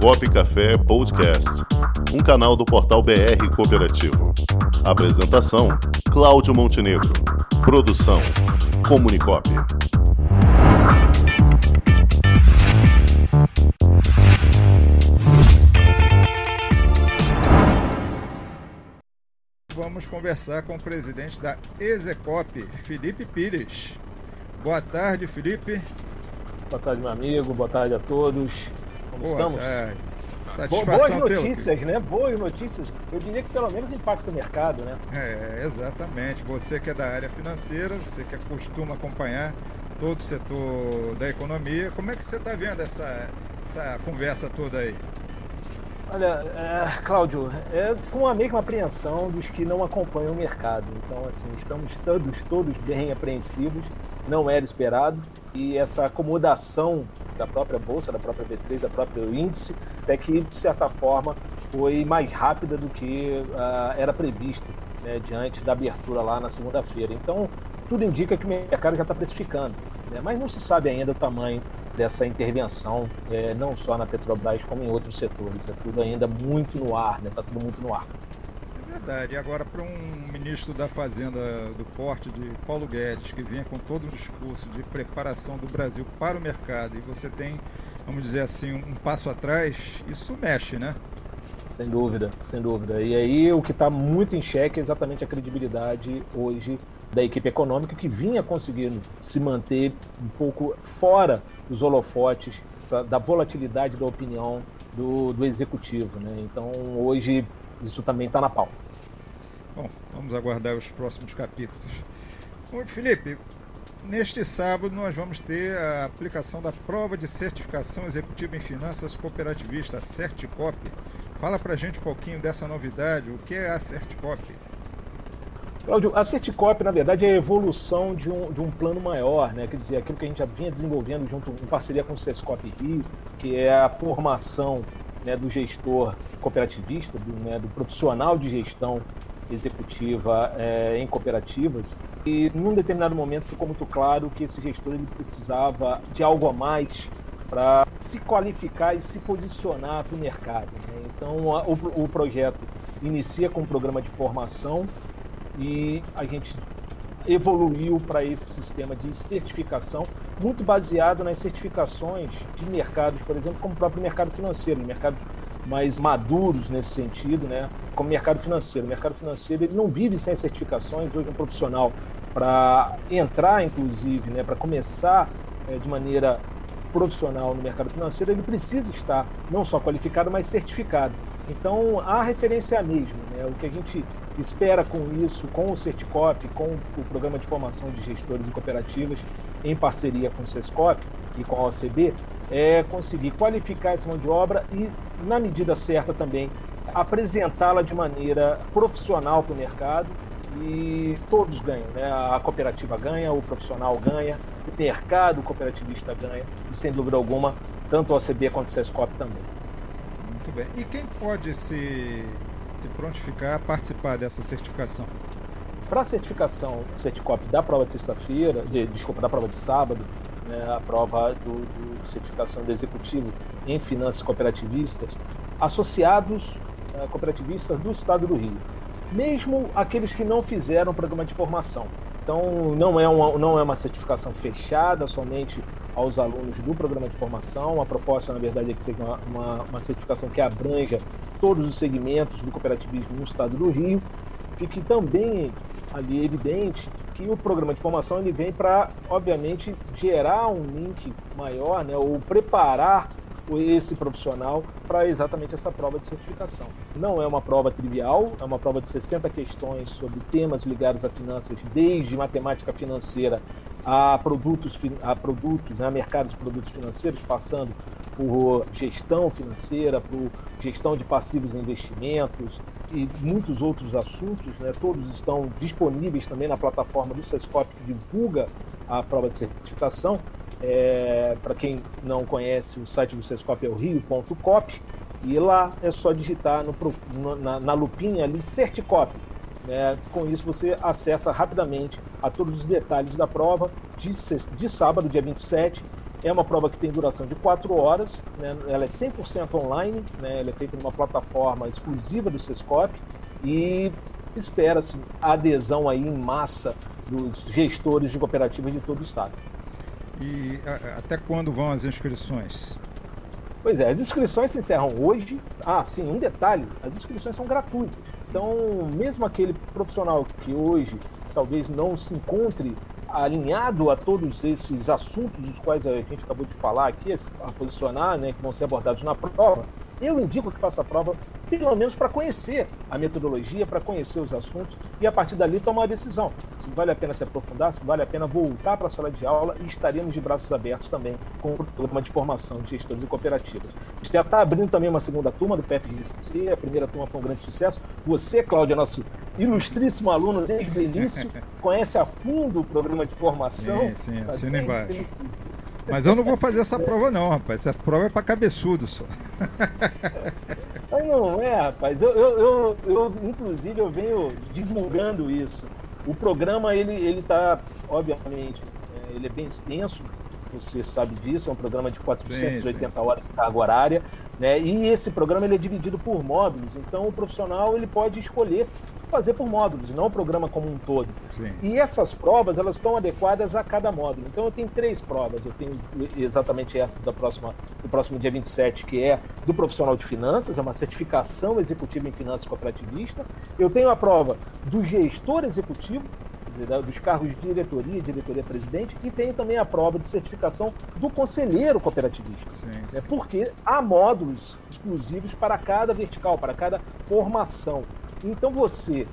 Cop Café Podcast, um canal do portal BR Cooperativo. Apresentação: Cláudio Montenegro. Produção: Comunicop. Vamos conversar com o presidente da Execop, Felipe Pires. Boa tarde, Felipe. Boa tarde, meu amigo. Boa tarde a todos. Estamos? Satisfação Boas notícias, né? Boas notícias. Eu diria que pelo menos impacta o mercado, né? É, exatamente. Você que é da área financeira, você que costuma acompanhar todo o setor da economia, como é que você está vendo essa, essa conversa toda aí? Olha, é, Cláudio, é com a mesma apreensão dos que não acompanham o mercado. Então, assim, estamos todos, todos bem apreensivos. Não era esperado. E essa acomodação da própria bolsa, da própria B3, da própria índice, até que, de certa forma, foi mais rápida do que ah, era previsto né, diante da abertura lá na segunda-feira. Então, tudo indica que o mercado já está precificando. né? Mas não se sabe ainda o tamanho dessa intervenção, eh, não só na Petrobras, como em outros setores. É tudo ainda muito no ar, está né? Tá tudo muito no ar. Verdade. E agora, para um ministro da Fazenda do Porte, de Paulo Guedes, que vinha com todo um discurso de preparação do Brasil para o mercado, e você tem, vamos dizer assim, um passo atrás, isso mexe, né? Sem dúvida, sem dúvida. E aí o que está muito em xeque é exatamente a credibilidade hoje da equipe econômica que vinha conseguindo se manter um pouco fora dos holofotes da, da volatilidade da opinião do, do executivo. Né? Então hoje isso também está na pauta. Bom, vamos aguardar os próximos capítulos. Bom, Felipe, neste sábado nós vamos ter a aplicação da prova de certificação executiva em finanças cooperativista, a Certicop. Fala pra gente um pouquinho dessa novidade, o que é a Certicop? Cláudio, a Certicop, na verdade, é a evolução de um, de um plano maior, né? quer dizer, aquilo que a gente já vinha desenvolvendo junto em parceria com o Sescop Rio, que é a formação né, do gestor cooperativista, do, né, do profissional de gestão executiva é, em cooperativas. E num determinado momento ficou muito claro que esse gestor ele precisava de algo a mais para se qualificar e se posicionar para o mercado. Né? Então, a, o, o projeto inicia com um programa de formação e a gente evoluiu para esse sistema de certificação, muito baseado nas certificações de mercados, por exemplo, como o próprio mercado financeiro, mercados mais maduros nesse sentido, né? como mercado financeiro. O mercado financeiro ele não vive sem certificações. Hoje, um profissional, para entrar, inclusive, né, para começar é, de maneira profissional no mercado financeiro, ele precisa estar não só qualificado, mas certificado. Então, a referência a mesma. Né? O que a gente espera com isso, com o Certicop, com o Programa de Formação de Gestores e Cooperativas, em parceria com o Sescop e com a OCB, é conseguir qualificar essa mão de obra e, na medida certa também, apresentá-la de maneira profissional para o mercado e todos ganham, né? A cooperativa ganha, o profissional ganha, o mercado cooperativista ganha e, sem dúvida alguma, tanto a OCB quanto o Sescop também. Muito bem. E quem pode se, se prontificar a participar dessa certificação? Para a certificação Certicop da prova de sexta-feira, de, desculpa, da prova de sábado, né, a prova do, do certificação do executivo em finanças cooperativistas, associados uh, cooperativistas do estado do Rio, mesmo aqueles que não fizeram o programa de formação. Então, não é, uma, não é uma certificação fechada somente aos alunos do programa de formação. A proposta, na verdade, é que seja uma, uma, uma certificação que abranja todos os segmentos do cooperativismo no estado do Rio. Fique também ali evidente que o programa de formação ele vem para, obviamente, gerar um link maior, né, ou preparar esse profissional para exatamente essa prova de certificação. Não é uma prova trivial, é uma prova de 60 questões sobre temas ligados a finanças, desde matemática financeira a produtos, a produtos, né, a mercados de produtos financeiros, passando por gestão financeira, por gestão de passivos e investimentos e muitos outros assuntos. Né, todos estão disponíveis também na plataforma do Sescop que divulga a prova de certificação. É, Para quem não conhece, o site do Sescop é o rio.cop e lá é só digitar no, na, na lupinha ali Certicop. Né? Com isso você acessa rapidamente a todos os detalhes da prova de, de sábado, dia 27, É uma prova que tem duração de 4 horas, né? ela é 100% online, né? ela é feita numa plataforma exclusiva do Sescop e espera-se a adesão aí em massa dos gestores de cooperativas de todo o estado. E até quando vão as inscrições? Pois é, as inscrições se encerram hoje. Ah, sim, um detalhe: as inscrições são gratuitas. Então, mesmo aquele profissional que hoje talvez não se encontre alinhado a todos esses assuntos dos quais a gente acabou de falar aqui, a posicionar, né, que vão ser abordados na prova, eu indico que faça a prova, pelo menos para conhecer a metodologia, para conhecer os assuntos e a partir dali tomar uma decisão. Se vale a pena se aprofundar, se vale a pena voltar para a sala de aula e estaremos de braços abertos também com o programa de formação de gestores e cooperativas. A gente já está abrindo também uma segunda turma do PFGC, a primeira turma foi um grande sucesso. Você, Cláudia, nosso ilustríssimo aluno desde o início, conhece a fundo o programa de formação. Sim, sim, tá assina embaixo. Mas eu não vou fazer essa prova não, rapaz. Essa prova é para cabeçudo só. Mas não é, rapaz. Eu, eu, eu, eu, inclusive, eu venho divulgando isso. O programa, ele, ele tá, obviamente, é, ele é bem extenso, você sabe disso, é um programa de 480 sim, sim, sim. horas de carga horária, né? E esse programa ele é dividido por módulos, então o profissional ele pode escolher fazer por módulos, não o programa como um todo. Sim. E essas provas, elas estão adequadas a cada módulo. Então eu tenho três provas. Eu tenho exatamente essa da próxima, do próximo dia 27, que é do profissional de finanças, é uma certificação executiva em finanças cooperativista. Eu tenho a prova do gestor executivo, dos cargos de diretoria, diretoria presidente, e tenho também a prova de certificação do conselheiro cooperativista. Sim, sim. É porque há módulos exclusivos para cada vertical, para cada formação. Então você,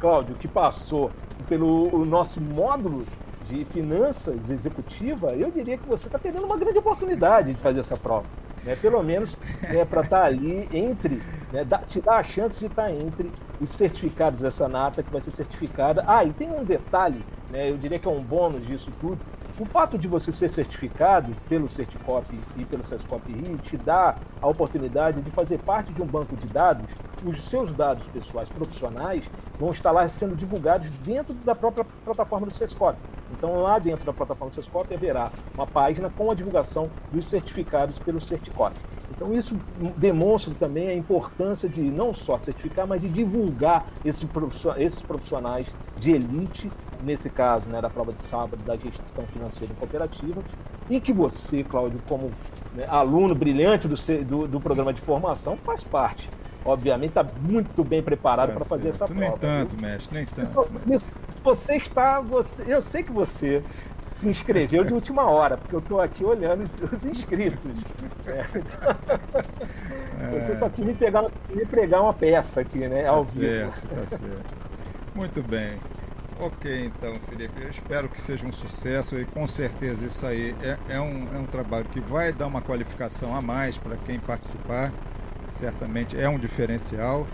Cláudio, que passou pelo nosso módulo de finanças executiva, eu diria que você está perdendo uma grande oportunidade de fazer essa prova. Né? Pelo menos né, para estar tá ali entre, né, te dar a chance de estar tá entre os certificados dessa nata que vai ser certificada. Ah, e tem um detalhe, né, eu diria que é um bônus disso tudo, o fato de você ser certificado pelo Certicop e pelo Sescop Rio te dá a oportunidade de fazer parte de um banco de dados. Os seus dados pessoais profissionais vão estar lá sendo divulgados dentro da própria plataforma do Sescop. Então, lá dentro da plataforma do Sescop haverá uma página com a divulgação dos certificados pelo Certicop. Então, isso demonstra também a importância de não só certificar, mas de divulgar esses profissionais de elite nesse caso, né, da prova de sábado da gestão financeira cooperativa, e que você, Cláudio, como né, aluno brilhante do, do, do, programa de formação, faz parte. Obviamente, está muito bem preparado tá para fazer essa nem prova. Nem tanto, viu? mestre, nem tanto. Você está. Você, eu sei que você se inscreveu de última hora, porque eu estou aqui olhando os, os inscritos. É. Você só quis me, pegar, me pregar uma peça aqui, né? Tá ao certo, vivo. Tá certo. Muito bem. Ok, então, Felipe, eu espero que seja um sucesso e com certeza isso aí é, é, um, é um trabalho que vai dar uma qualificação a mais para quem participar, certamente é um diferencial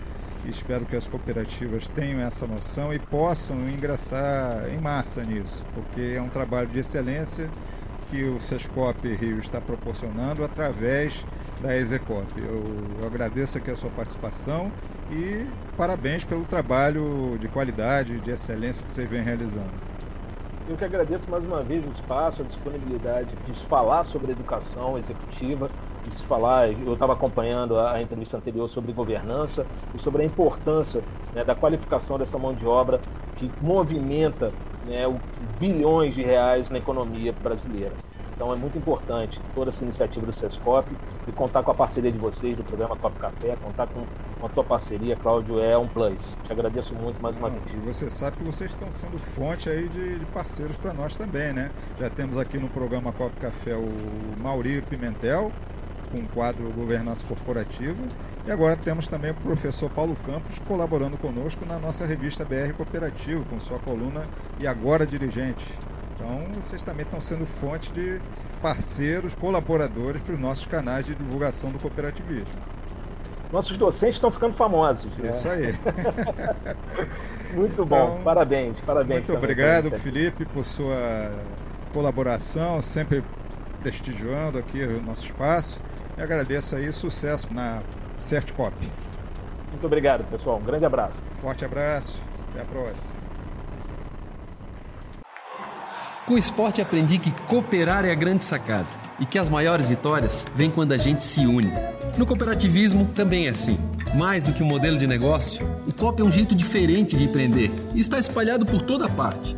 espero que as cooperativas tenham essa noção e possam ingressar em massa nisso, porque é um trabalho de excelência que o Sescop Rio está proporcionando através da Execop. Eu, agradeço aqui a sua participação e parabéns pelo trabalho de qualidade, de excelência que vocês vêm realizando. Eu que agradeço mais uma vez o espaço, a disponibilidade de falar sobre educação executiva, de se falar, eu estava acompanhando a, entrevista anterior sobre governança e sobre a importância né, da qualificação dessa mão de obra que movimenta né, o, bilhões de reais na economia brasileira. Então é muito importante toda essa iniciativa do SESCOP e contar com a parceria de vocês, do programa Copo Café, contar com, com a tua parceria, Cláudio, é um plus. Te agradeço muito mais uma vez. E você sabe que vocês estão sendo fonte aí de, de parceiros para nós também, né? Já temos aqui no programa Copo Café o Maurício Pimentel, com o quadro Governança Corporativa. E agora temos também o professor Paulo Campos colaborando conosco na nossa revista BR Cooperativo, com sua coluna E Agora Dirigente. Então, vocês também estão sendo fonte de parceiros, colaboradores para os nossos canais de divulgação do cooperativismo. Nossos docentes estão ficando famosos. Né? Isso aí. muito bom, então, parabéns, parabéns. Muito obrigado, Felipe, por sua colaboração, sempre prestigiando aqui o nosso espaço. E agradeço aí sucesso na Certcop. Muito obrigado, pessoal. Um grande abraço. Forte abraço. Até a próxima. Com o esporte aprendi que cooperar é a grande sacada e que as maiores vitórias vêm quando a gente se une. No cooperativismo também é assim. Mais do que um modelo de negócio, o COP é um jeito diferente de empreender e está espalhado por toda parte